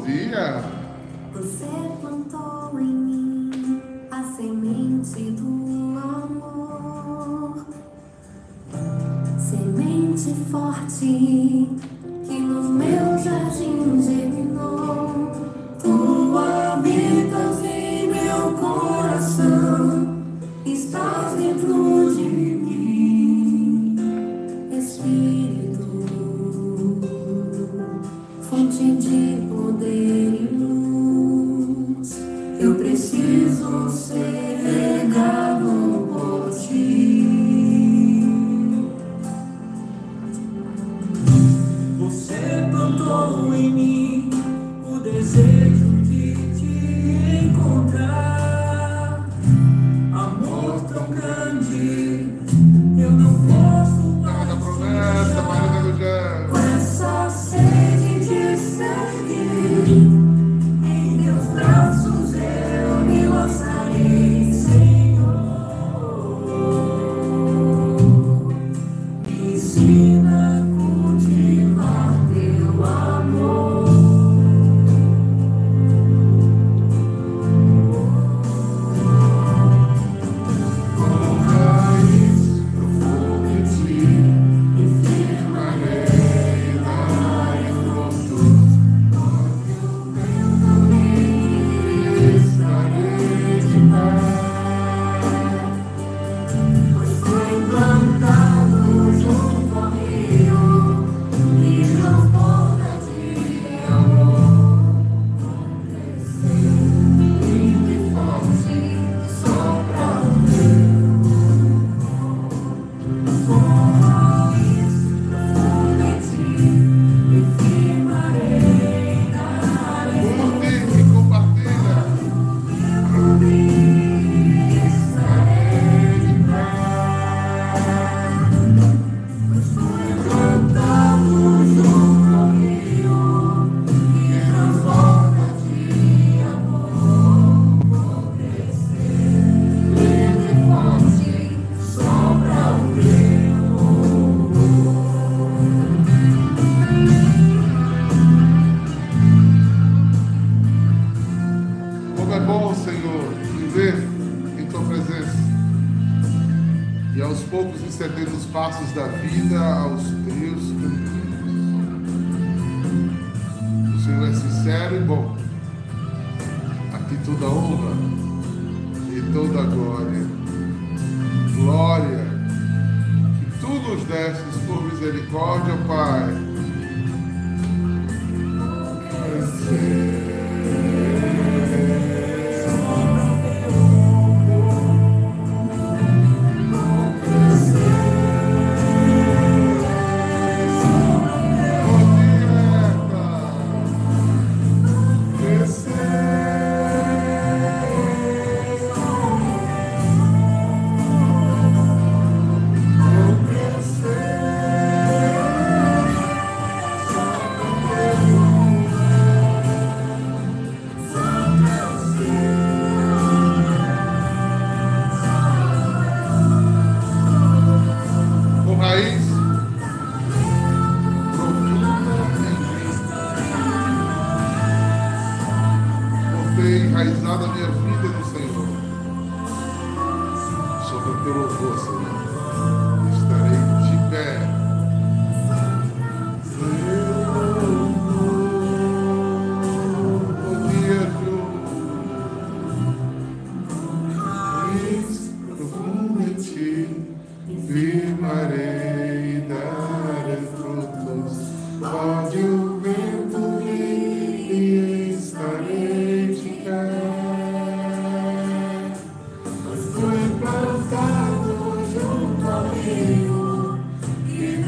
dia! Você plantou em mim a semente do amor, semente forte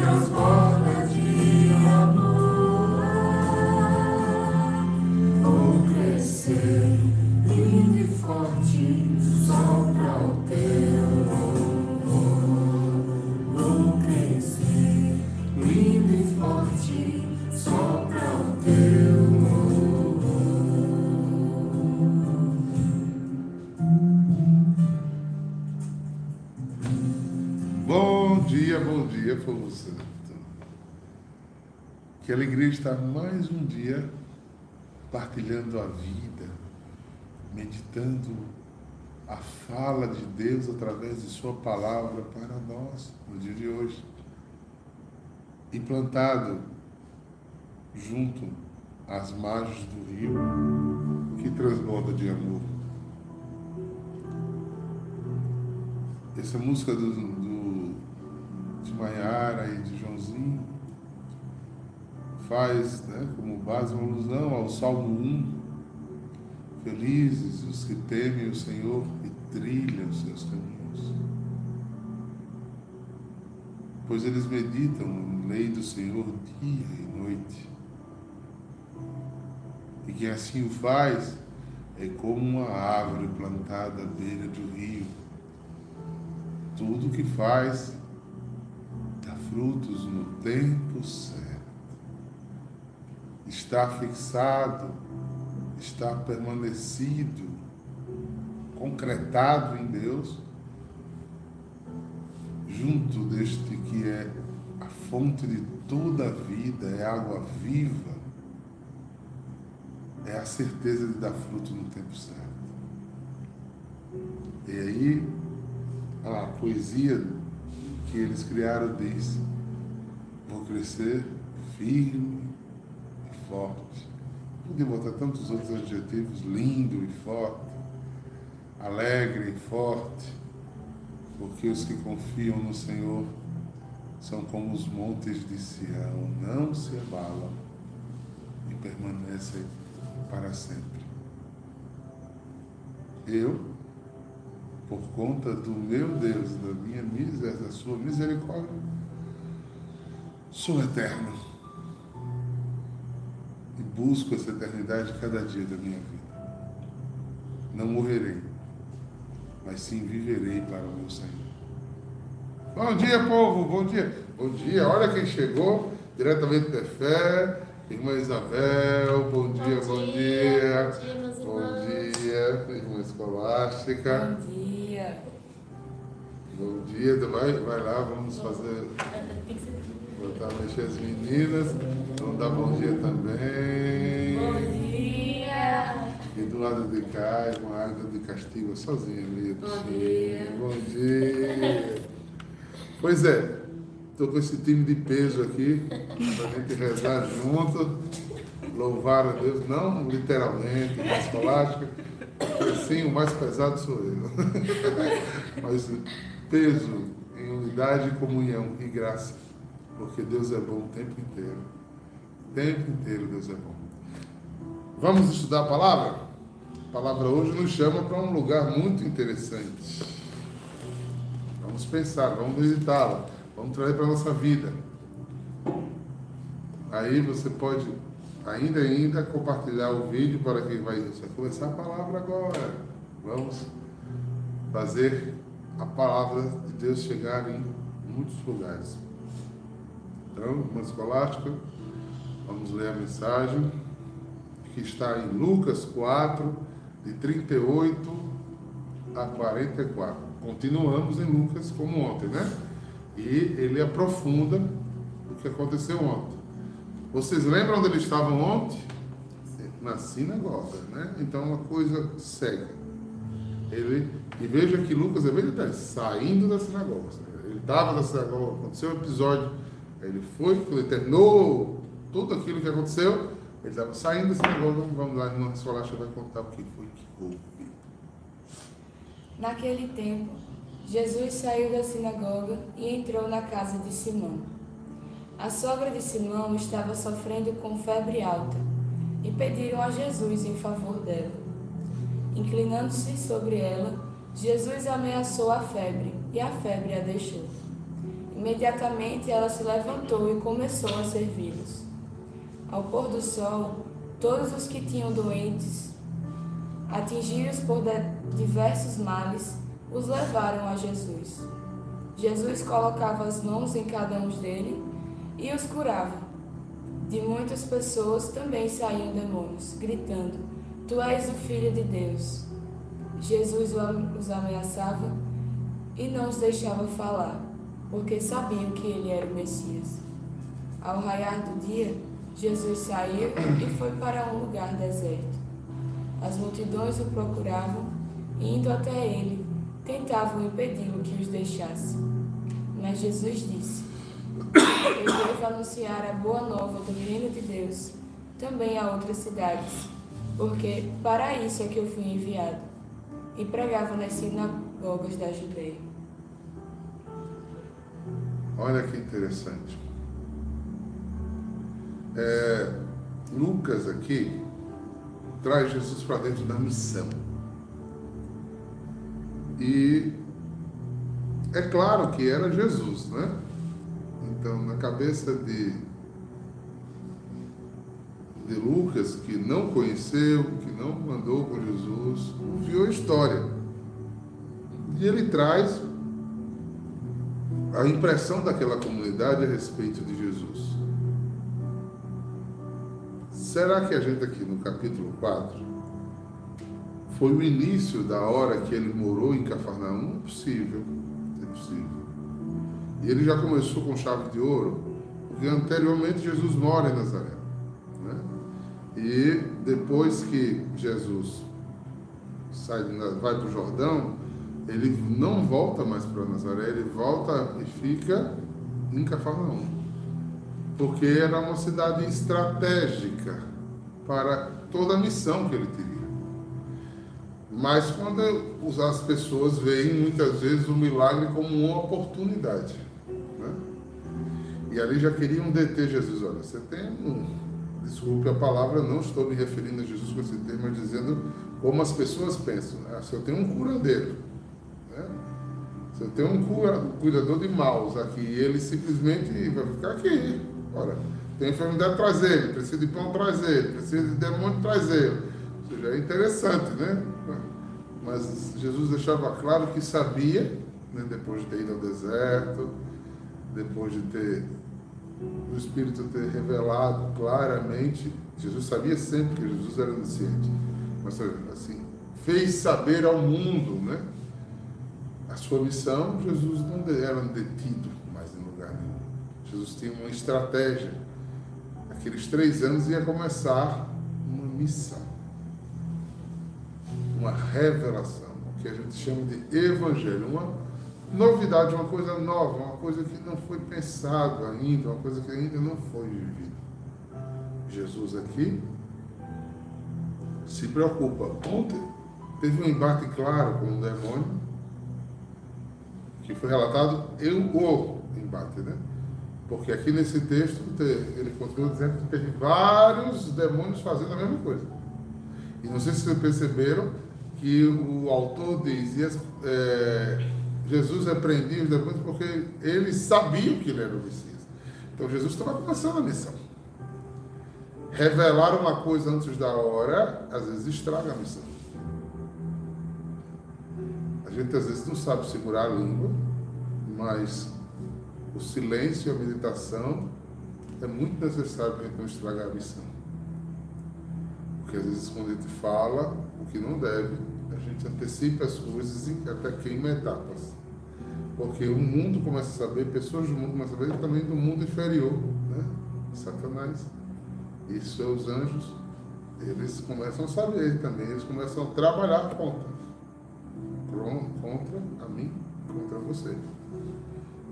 Because Santo, Que alegria estar mais um dia partilhando a vida, meditando a fala de Deus através de Sua palavra para nós no dia de hoje. E plantado junto às margens do rio que transborda de amor. Essa música do de Maiara e de Joãozinho faz né, como base uma alusão ao Salmo 1. Felizes os que temem o Senhor e trilham os seus caminhos. Pois eles meditam na lei do Senhor dia e noite. E quem assim o faz é como uma árvore plantada à beira do rio. Tudo que faz frutos no tempo certo. Está fixado, está permanecido, concretado em Deus, junto deste que é a fonte de toda a vida, é água viva é a certeza de dar fruto no tempo certo. E aí, a poesia que eles criaram diz: Vou crescer firme e forte. Podia botar tantos outros adjetivos: lindo e forte, alegre e forte, porque os que confiam no Senhor são como os montes de Sião, não se abalam e permanecem para sempre. Eu, por conta do meu Deus, da minha miséria, da sua misericórdia, sou eterno. E busco essa eternidade cada dia da minha vida. Não morrerei, mas sim viverei para o meu Senhor. Bom dia, povo, bom dia. Bom dia, olha quem chegou, diretamente da fé. Irmã Isabel, bom dia, bom dia. Bom dia, irmã Escolástica. Bom dia. Bom dia, vai, vai lá, vamos fazer. Botar mexer as meninas. Vamos dar bom dia também. Bom dia. E do lado de cá, irmã Águia de Castigo, sozinha ali. Bom dia. Bom dia. Pois é, estou com esse time de peso aqui, para a gente rezar junto, louvar a Deus, não literalmente, na escolástica, porque assim o mais pesado sou eu. Mas peso em unidade, comunhão e graça, porque Deus é bom o tempo inteiro. O tempo inteiro Deus é bom. Vamos estudar a palavra? A palavra hoje nos chama para um lugar muito interessante. Vamos pensar, vamos visitá-la, vamos trazer para a nossa vida. Aí você pode ainda ainda compartilhar o vídeo para que vai, vai começar a palavra agora. Vamos fazer a palavra de Deus chegar em muitos lugares. Então, uma escolástica, vamos ler a mensagem que está em Lucas 4, de 38 a 44. Continuamos em Lucas como ontem, né? E ele aprofunda o que aconteceu ontem. Vocês lembram onde eles estavam ontem? Na sinagoga, né? Então uma coisa segue. Ele, e veja que Lucas é bem detalhe, saindo da sinagoga. Ele estava na sinagoga, aconteceu um episódio, ele foi, ele terminou tudo aquilo que aconteceu, ele estava saindo da sinagoga, vamos lá, no Escolacha vai contar o que foi que houve. Naquele tempo, Jesus saiu da sinagoga e entrou na casa de Simão. A sogra de Simão estava sofrendo com febre alta e pediram a Jesus em favor dela. Inclinando-se sobre ela, Jesus ameaçou a febre e a febre a deixou. Imediatamente ela se levantou e começou a servi-los. Ao pôr do sol, todos os que tinham doentes, atingidos por diversos males, os levaram a Jesus. Jesus colocava as mãos em cada um dele e os curava. De muitas pessoas também saíam demônios, gritando: Tu és o Filho de Deus. Jesus os ameaçava e não os deixava falar, porque sabiam que ele era o Messias. Ao raiar do dia, Jesus saiu e foi para um lugar deserto. As multidões o procuravam e, indo até ele, tentavam impedi-lo que os deixasse. Mas Jesus disse: Eu devo anunciar a boa nova do reino de Deus também a outras cidades, porque para isso é que eu fui enviado. E pregava nas sinagogas da Judeia. Olha que interessante. É, Lucas aqui traz Jesus para dentro da missão. E é claro que era Jesus, né? Então, na cabeça de, de Lucas, que não conheceu, que não mandou com Jesus, ouviu a história. E ele traz a impressão daquela comunidade a respeito de Jesus. Será que a gente aqui no capítulo 4 foi o início da hora que ele morou em Cafarnaum? É possível, é possível. E ele já começou com chave de ouro, porque anteriormente Jesus mora em Nazaré. Né? E depois que Jesus sai, vai para o Jordão, ele não volta mais para Nazaré, ele volta e fica em Cafarnaum. Porque era uma cidade estratégica para toda a missão que ele teria. Mas quando as pessoas veem muitas vezes o milagre como uma oportunidade. Né? E ali já queriam deter Jesus. Olha, você tem um. Desculpe a palavra, não estou me referindo a Jesus com esse termo, mas dizendo como as pessoas pensam. Né? Se eu tenho um curandeiro, né? se eu tenho um cuidador de maus aqui, ele simplesmente vai ficar aqui. Ora, tem enfermidade, traz ele. Precisa de pão, traz ele. Precisa de demônio, traz ele. Ou seja, é interessante, né? Mas Jesus deixava claro que sabia, né, depois de ter ido ao deserto, depois de ter o Espírito ter revelado claramente, Jesus sabia sempre que Jesus era onisciente, mas assim, fez saber ao mundo, né? A sua missão, Jesus não era detido mais em lugar nenhum. Jesus tinha uma estratégia. Aqueles três anos ia começar uma missão uma revelação, o que a gente chama de evangelho, uma novidade, uma coisa nova, uma coisa que não foi pensado ainda, uma coisa que ainda não foi vivida. Jesus aqui se preocupa. Ontem teve um embate claro com o demônio, que foi relatado, eu o embate, né? Porque aqui nesse texto ele continua dizendo que teve vários demônios fazendo a mesma coisa. E não sei se vocês perceberam, que o autor diz, é, Jesus repreendia os demônios porque eles sabiam que ele era o Messias. Então Jesus estava começando a missão. Revelar uma coisa antes da hora, às vezes estraga a missão. A gente às vezes não sabe segurar a língua, mas o silêncio e a meditação é muito necessário para a gente não estragar a missão. Porque às vezes quando a gente fala o que não deve, a gente antecipa as coisas e até queima etapas. Porque o mundo começa a saber, pessoas do mundo começam a saber também do mundo inferior, né? Satanás e seus anjos, eles começam a saber também, eles começam a trabalhar contra. Contra a mim, contra você.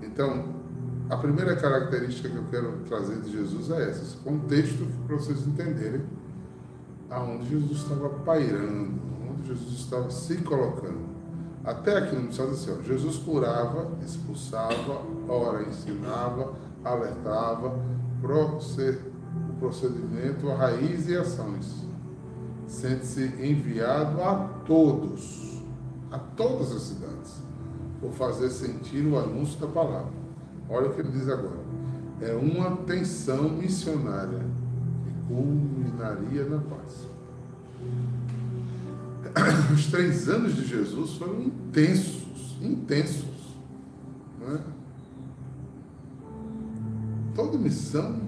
Então, a primeira característica que eu quero trazer de Jesus é essa, esse contexto para vocês entenderem aonde Jesus estava pairando, onde Jesus estava se colocando. Até aqui no Missão ó, Jesus curava, expulsava, ora ensinava, alertava, o procedimento, a raiz e ações. Sente-se enviado a todos, a todas as cidades, por fazer sentir o anúncio da palavra. Olha o que ele diz agora. É uma tensão missionária que culminaria na paz. os três anos de Jesus foram intensos, intensos. Não é? Toda missão,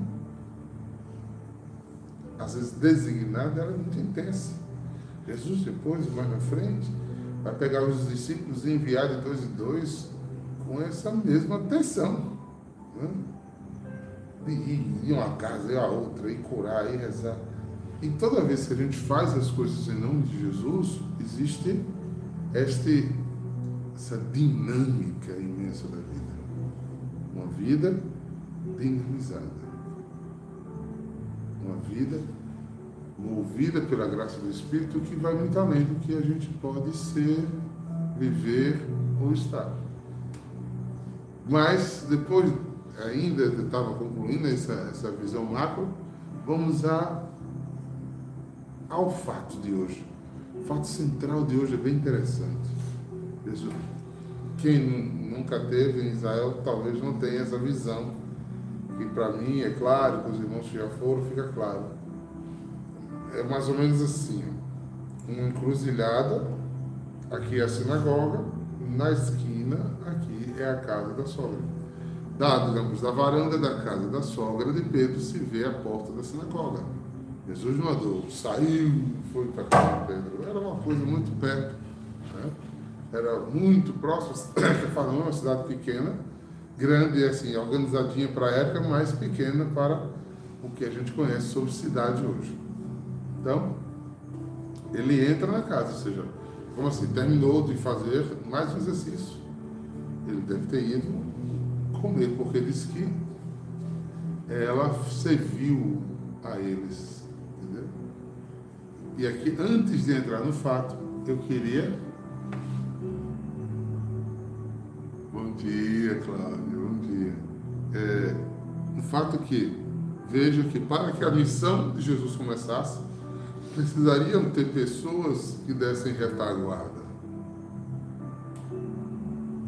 às vezes designada, era muito intensa. Jesus depois, mais na frente, vai pegar os discípulos e enviar de dois em dois com essa mesma atenção. Né? de ir em uma casa e a outra, e curar, e rezar. E toda vez que a gente faz as coisas em nome de Jesus, existe este, essa dinâmica imensa da vida. Uma vida dinamizada. Uma vida movida pela graça do Espírito que vai muito além do que a gente pode ser, viver ou estar. Mas depois, ainda estava concluindo essa, essa visão macro, vamos a, ao fato de hoje. O fato central de hoje é bem interessante. Quem nunca teve em Israel talvez não tenha essa visão, que para mim é claro, que os irmãos que já foram, fica claro. É mais ou menos assim: uma encruzilhada, aqui é a sinagoga, na esquina, aqui é a casa da sogra. Da, digamos, da varanda da casa da sogra de Pedro se vê a porta da sinagoga. Jesus não andou, saiu, foi para casa de Pedro. Era uma coisa muito perto. Né? Era muito próximo. Cafarnaum é uma cidade pequena, grande, assim, organizadinha para a época, mas pequena para o que a gente conhece sobre cidade hoje. Então, ele entra na casa, ou seja, como assim? Terminou de fazer mais um exercício. Ele deve ter ido comer, porque disse que ela serviu a eles. E aqui, antes de entrar no fato, eu queria. Bom dia, Cláudio, bom dia. É, o fato que, veja que para que a missão de Jesus começasse, precisariam ter pessoas que dessem retaguarda.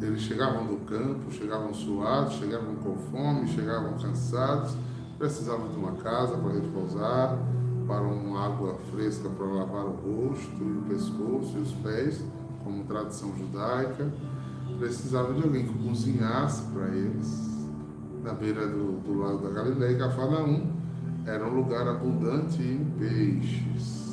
Eles chegavam do campo, chegavam suados, chegavam com fome, chegavam cansados, precisavam de uma casa para repousar, para uma água fresca para lavar o rosto, o pescoço e os pés, como tradição judaica. Precisavam de alguém que cozinhasse para eles. Na beira do, do lago da Galileia, Cafarnaum era um lugar abundante em peixes.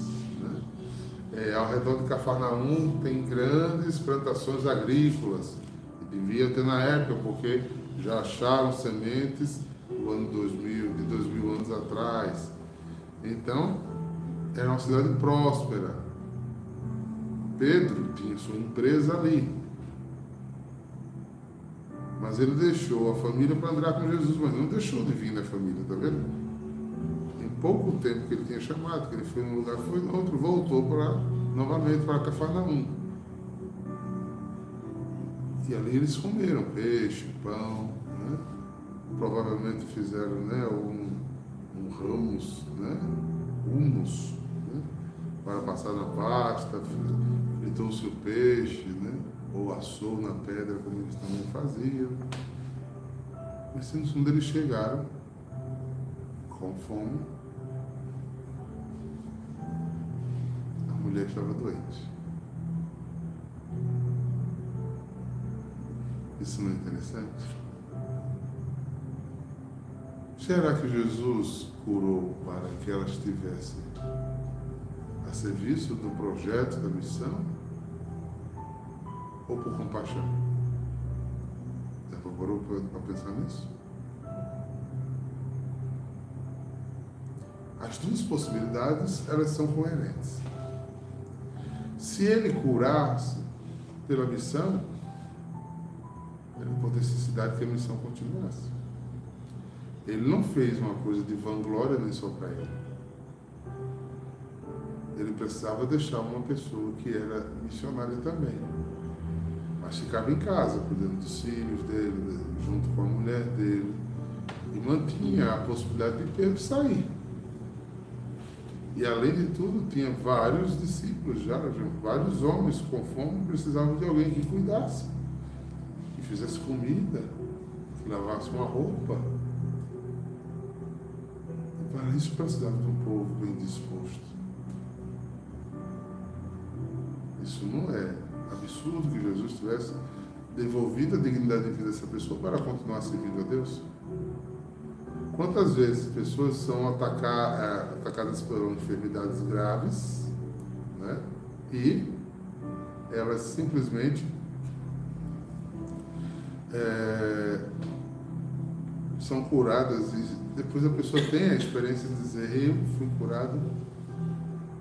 É, ao redor de Cafarnaum tem grandes plantações agrícolas, e devia ter na época, porque já acharam sementes no ano 2000, de 2 mil anos atrás. Então, era uma cidade próspera. Pedro tinha sua empresa ali. Mas ele deixou a família para andar com Jesus, mas não deixou de vir na família, tá vendo? pouco tempo que ele tinha chamado, que ele foi num lugar, foi no outro, voltou para novamente para Cafarnaum. E ali eles comeram peixe, pão, né? provavelmente fizeram né, ramos, né? humus, né? para passar na pasta, fritou-se o peixe, né? ou assou na pedra, como eles também faziam. Mas no fundo eles chegaram com fome mulher estava doente. Isso não é interessante? Será que Jesus curou para que ela estivesse a serviço do projeto, da missão? Ou por compaixão? Já parou para pensar nisso? As duas possibilidades, elas são coerentes. Se ele curasse pela missão, era por necessidade que a missão continuasse. Ele não fez uma coisa de vanglória nem só para ele. Ele precisava deixar uma pessoa que era missionária também. Mas ficava em casa, cuidando dos filhos dele, junto com a mulher dele. E mantinha a possibilidade de Pedro sair. E além de tudo, tinha vários discípulos já, vários homens com fome precisavam de alguém que cuidasse, que fizesse comida, que lavasse uma roupa. Isso precisava de um povo bem disposto. Isso não é absurdo que Jesus tivesse devolvido a dignidade de vida dessa pessoa para continuar servindo a Deus? Quantas vezes pessoas são atacar, é, atacadas por enfermidades graves né? e elas simplesmente é, são curadas e depois a pessoa tem a experiência de dizer, eu fui curado,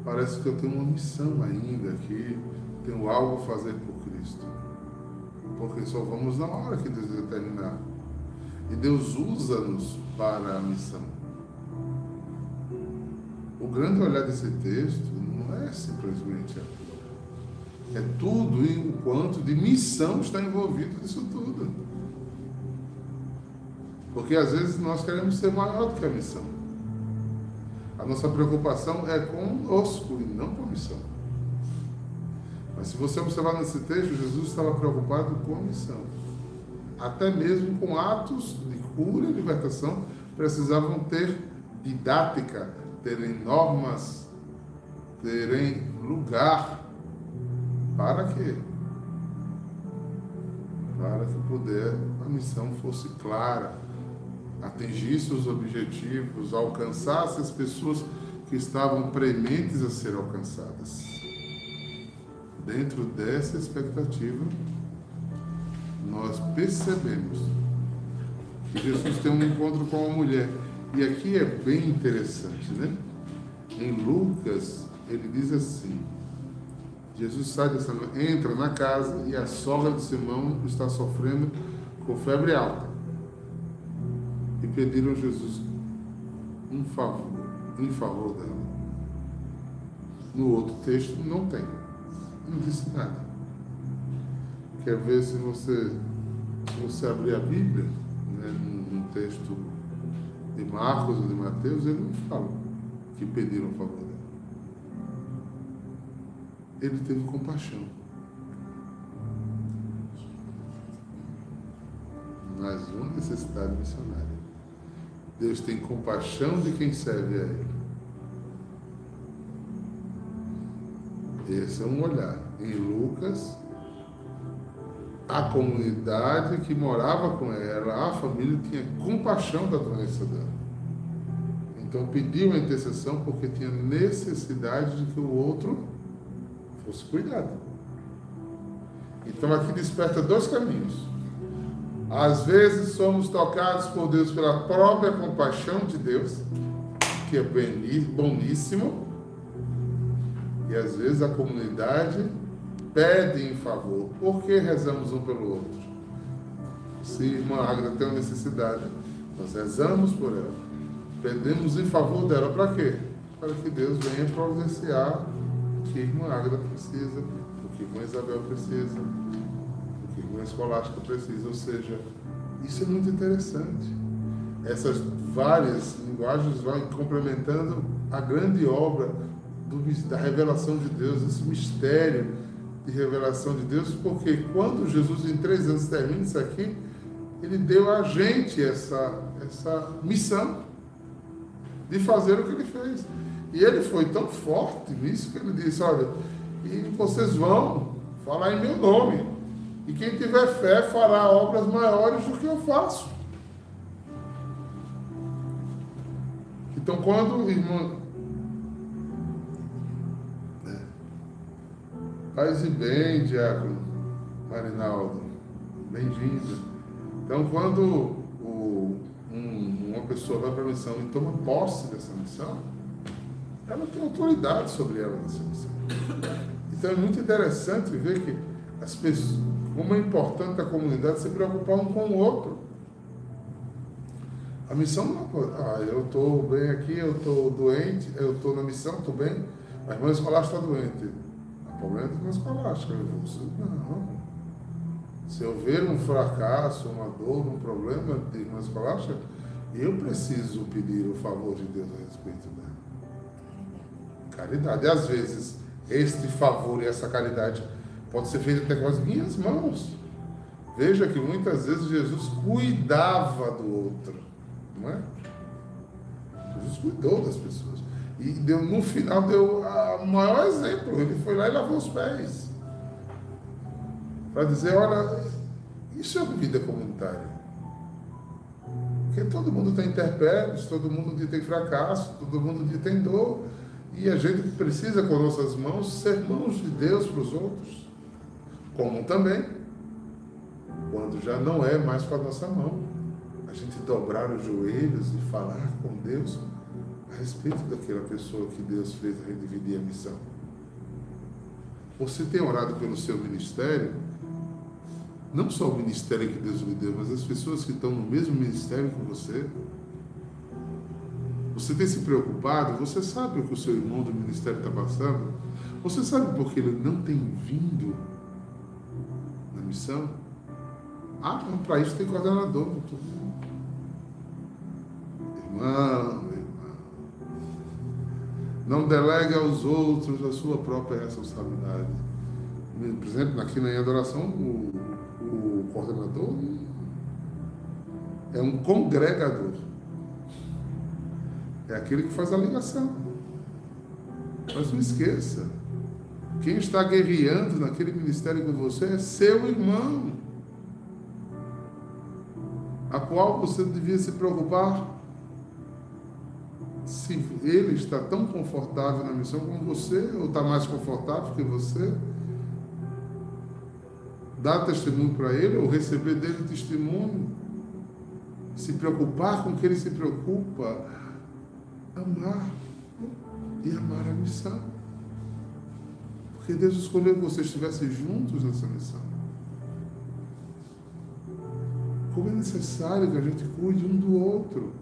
parece que eu tenho uma missão ainda aqui, tenho algo a fazer por Cristo. Porque só vamos na hora que Deus determinar. E Deus usa-nos para a missão. O grande olhar desse texto não é simplesmente é tudo e o quanto de missão está envolvido nisso tudo. Porque às vezes nós queremos ser maior do que a missão. A nossa preocupação é conosco e não com a missão. Mas se você observar nesse texto, Jesus estava preocupado com a missão. Até mesmo com atos de cura e libertação, precisavam ter didática, terem normas, terem lugar para quê? Para que puder a missão fosse clara, atingisse os objetivos, alcançasse as pessoas que estavam prementes a ser alcançadas. Dentro dessa expectativa, nós percebemos que Jesus tem um encontro com uma mulher. E aqui é bem interessante, né? Em Lucas, ele diz assim: Jesus sai dessa, entra na casa e a sogra de Simão está sofrendo com febre alta. Pediram Jesus um favor, em favor dela. No outro texto não tem. Não disse nada. Quer ver se você, se você abrir a Bíblia, né, num texto de Marcos ou de Mateus, ele não fala que pediram um favor dela ele teve compaixão. Mais uma necessidade missionária. Deus tem compaixão de quem serve a Ele. Esse é um olhar. Em Lucas, a comunidade que morava com ela, a família, tinha compaixão da doença dela. Então pediu a intercessão porque tinha necessidade de que o outro fosse cuidado. Então aqui desperta dois caminhos. Às vezes somos tocados por Deus pela própria compaixão de Deus, que é boníssimo, e às vezes a comunidade pede em favor. Por que rezamos um pelo outro? Se irmã Agra tem uma necessidade, nós rezamos por ela. Pedimos em favor dela para quê? Para que Deus venha providenciar que a irmã Águeda precisa, o que a irmã Isabel precisa, o que a irmã Escolástica precisa. Ou seja, isso é muito interessante. Essas várias linguagens vão complementando a grande obra do, da revelação de Deus, esse mistério de revelação de Deus, porque quando Jesus, em três anos, termina isso aqui, ele deu a gente essa, essa missão de fazer o que ele fez. E ele foi tão forte nisso que ele disse: Olha, e vocês vão falar em meu nome. E quem tiver fé fará obras maiores do que eu faço. Então, quando o irmão. Né? Paz e bem, Diácono Marinaldo. Bem-vindo. Então, quando o, um, uma pessoa vai para a missão e toma posse dessa missão, ela tem autoridade sobre ela nessa missão. Então é muito interessante ver que as pessoas, como é importante a comunidade se preocupar um com o outro. A missão não é, ah, eu estou bem aqui, eu estou doente, eu estou na missão, estou bem, a irmã escolar está doente. O problema é da irmã escolástica. Não. Se eu ver um fracasso, uma dor, um problema de irmã escolástica, eu preciso pedir o favor de Deus a respeito dela. Caridade. E às vezes, este favor e essa caridade pode ser feito até com as minhas mãos. Veja que muitas vezes Jesus cuidava do outro, não é? Jesus cuidou das pessoas. E deu, no final deu o maior exemplo. Ele foi lá e lavou os pés. Para dizer, olha, isso é vida comunitária. Porque todo mundo tem intempéries, todo mundo tem fracasso, todo mundo tem dor. E a gente precisa, com nossas mãos, ser mãos de Deus para os outros. Como também, quando já não é mais com a nossa mão, a gente dobrar os joelhos e falar com Deus a respeito daquela pessoa que Deus fez a dividir a missão. Você tem orado pelo seu ministério? Não só o ministério que Deus lhe deu, mas as pessoas que estão no mesmo ministério que você. Você tem se preocupado? Você sabe o que o seu irmão do ministério está passando? Você sabe por que ele não tem vindo na missão? Ah, para isso tem coordenador. Irmão, irmão. Não delegue aos outros a sua própria responsabilidade. Por exemplo, aqui na adoração, o, o coordenador é um congregador. É aquele que faz a ligação. Mas não esqueça, quem está guerreando naquele ministério com você é seu irmão, a qual você devia se preocupar se ele está tão confortável na missão como você, ou está mais confortável que você. Dar testemunho para ele, ou receber dele testemunho. Se preocupar com o que ele se preocupa. Amar e amar a missão. Porque Deus escolheu que vocês estivessem juntos nessa missão. Como é necessário que a gente cuide um do outro.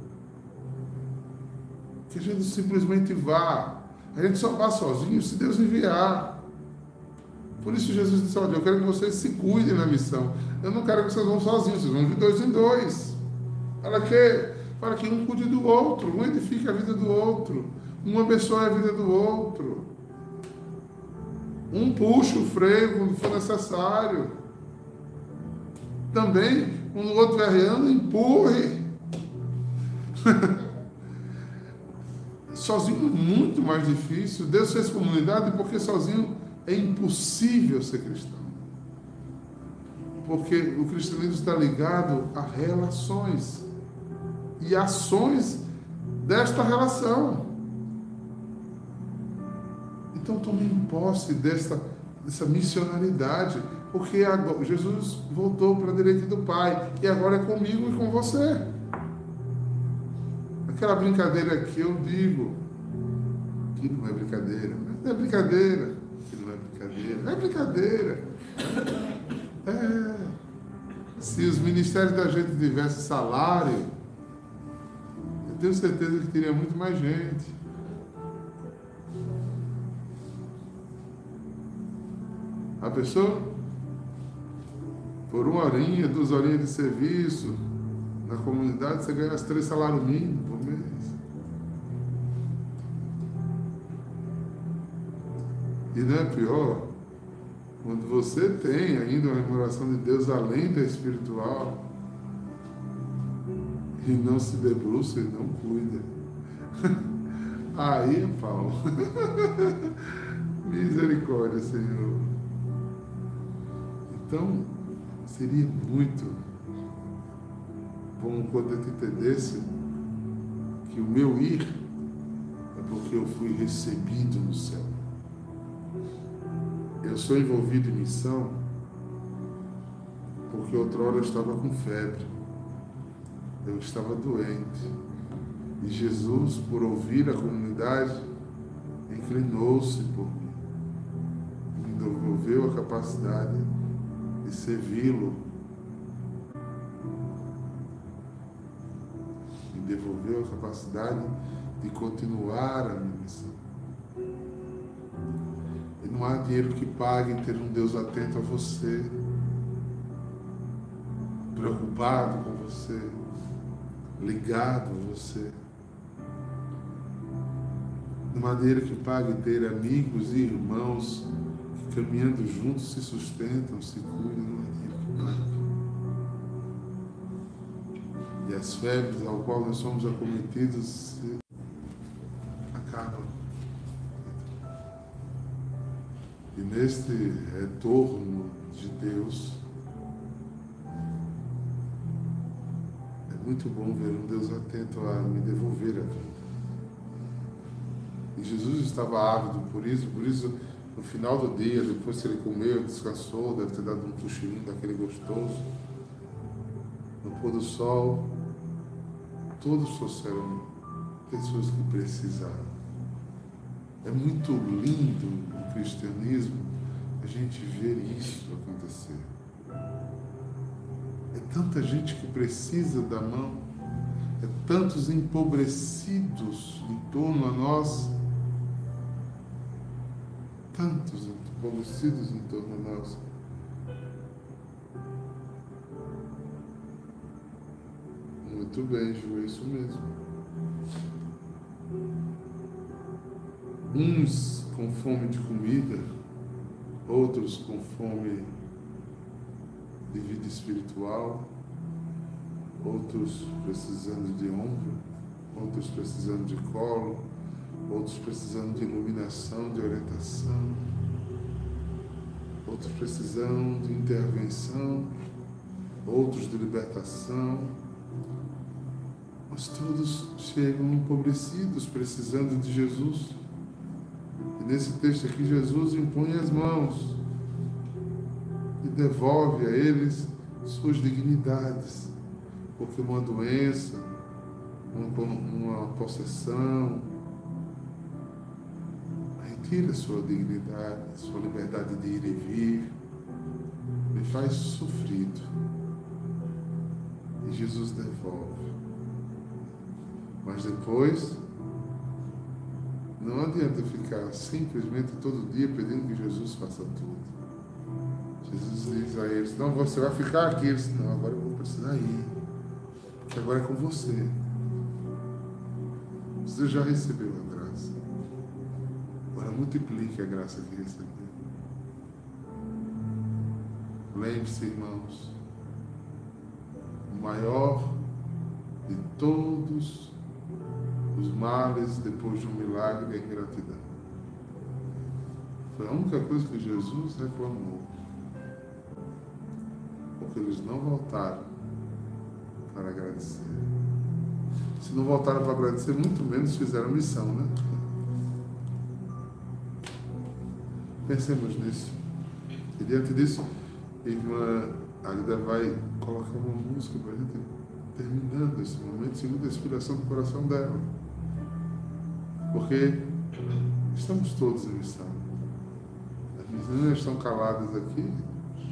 Que a gente simplesmente vá. A gente só vá sozinho se Deus enviar. Por isso Jesus disse, olha, eu quero que vocês se cuidem na missão. Eu não quero que vocês vão sozinhos, vocês vão de dois em dois. Para quê? Para que um cuide do outro, um edifique a vida do outro, um abençoe a vida do outro. Um puxa o freio quando for necessário. Também, quando o outro arreando, empurre. sozinho é muito mais difícil. Deus fez comunidade porque sozinho é impossível ser cristão. Porque o cristianismo está ligado a relações e ações desta relação. Então tomem posse dessa, dessa missionaridade, porque agora, Jesus voltou para a direita do Pai e agora é comigo e com você. Aquela brincadeira que eu digo, que não é brincadeira, não é brincadeira, que não é brincadeira, é brincadeira. É. Se os ministérios da gente tivessem salário, eu tenho certeza que teria muito mais gente. A pessoa, por uma horinha, duas horinhas de serviço na comunidade, você ganha as três salários mínimos por mês. E não é pior quando você tem ainda uma remuneração de Deus além da espiritual e não se debruça e não cuida. Aí, Paulo. Misericórdia, Senhor. Então, seria muito bom quando eu entendesse que o meu ir é porque eu fui recebido no céu. Eu sou envolvido em missão porque outrora eu estava com febre, eu estava doente. E Jesus, por ouvir a comunidade, inclinou-se por mim, me devolveu a capacidade de servi-lo. Me devolveu a capacidade de continuar a minha missão. E não há dinheiro que pague ter um Deus atento a você, preocupado com você, ligado a você. Não há dinheiro que pague ter amigos e irmãos caminhando juntos, se sustentam, se cuidam, E as febres ao qual nós somos acometidos acabam. E neste retorno de Deus, é muito bom ver um Deus atento a me devolver a vida. E Jesus estava ávido por isso, por isso no final do dia, depois que ele comeu, descansou, deve ter dado um cochilinho daquele gostoso. No pôr do sol, todos trouxeram pessoas que precisaram. É muito lindo o cristianismo a gente ver isso acontecer. É tanta gente que precisa da mão, é tantos empobrecidos em torno a nós, tantos empobrecidos em torno nós. Muito bem, Ju, é isso mesmo. Uns com fome de comida, outros com fome de vida espiritual, outros precisando de ombro, outros precisando de colo, outros precisando de iluminação, de orientação, outros precisando de intervenção, outros de libertação. Mas todos chegam empobrecidos, precisando de Jesus. E nesse texto aqui, Jesus impõe as mãos e devolve a eles suas dignidades, porque uma doença, uma, possessão, retira sua dignidade, sua liberdade de ir e vir, me faz sofrido. E Jesus devolve. Mas depois, não adianta ficar simplesmente todo dia pedindo que Jesus faça tudo. Jesus diz a eles, não, você vai ficar aqui. Eles não, agora eu vou precisar ir. Porque agora é com você. Você já recebeu a multiplique a graça que recebeu. Lembre-se, irmãos, o maior de todos os males depois de um milagre é a ingratidão. Foi a única coisa que Jesus reclamou porque eles não voltaram para agradecer. Se não voltaram para agradecer, muito menos fizeram missão, né? Pensemos nisso. E diante disso, a irmã Agda vai colocar uma música para a gente terminando esse momento, segundo a inspiração do coração dela. Porque estamos todos em missão. As meninas estão caladas aqui,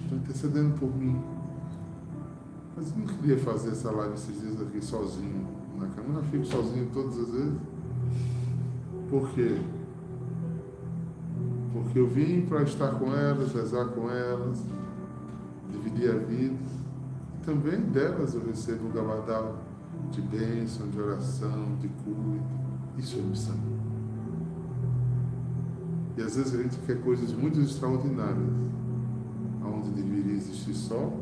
estão intercedendo por mim. Mas eu não queria fazer essa live esses dias aqui sozinho na cama. Eu fico sozinho todas as vezes. Por quê? Porque eu vim para estar com elas, rezar com elas, dividir a vida. Também delas eu recebo um gabardal de bênção, de oração, de cura. Isso é missão. E às vezes a gente quer coisas muito extraordinárias, onde deveria existir só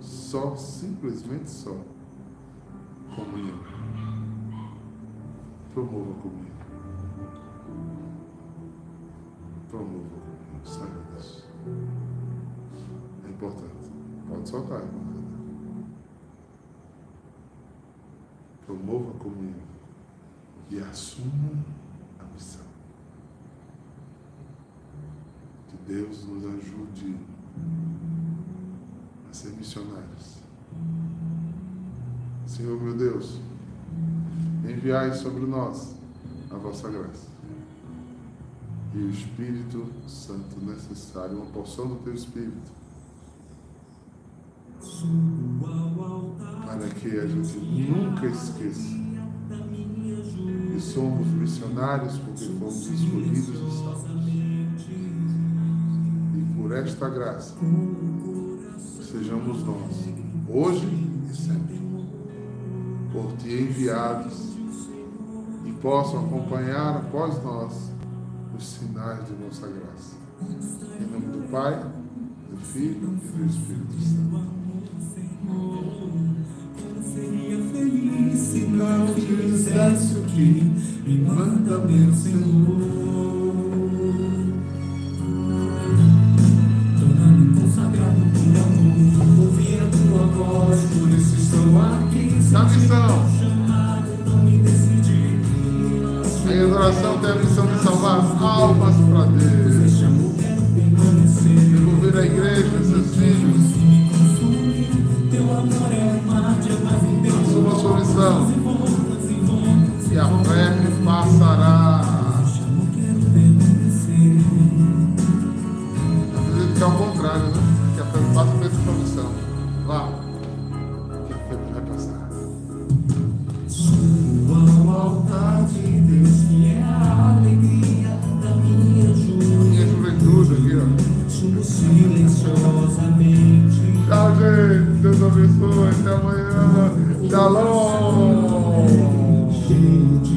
só, simplesmente só, comunhão. Promova a comunhão. Promova a. Saiba disso. É importante. Pode soltar, irmão. Promova a comunhão e assuma a missão. Que Deus nos ajude ser missionários. Senhor meu Deus, enviai sobre nós a vossa graça e o Espírito Santo necessário, uma porção do teu Espírito, para que a gente nunca esqueça que somos missionários porque fomos escolhidos e salvos. E por esta graça, sejamos nós, hoje e sempre, por ti enviados e possam acompanhar após nós sinais de nossa graça. Em nome do Pai, do Filho e do Espírito Santo. Seria feliz se não fizesse o que me manda meu Senhor.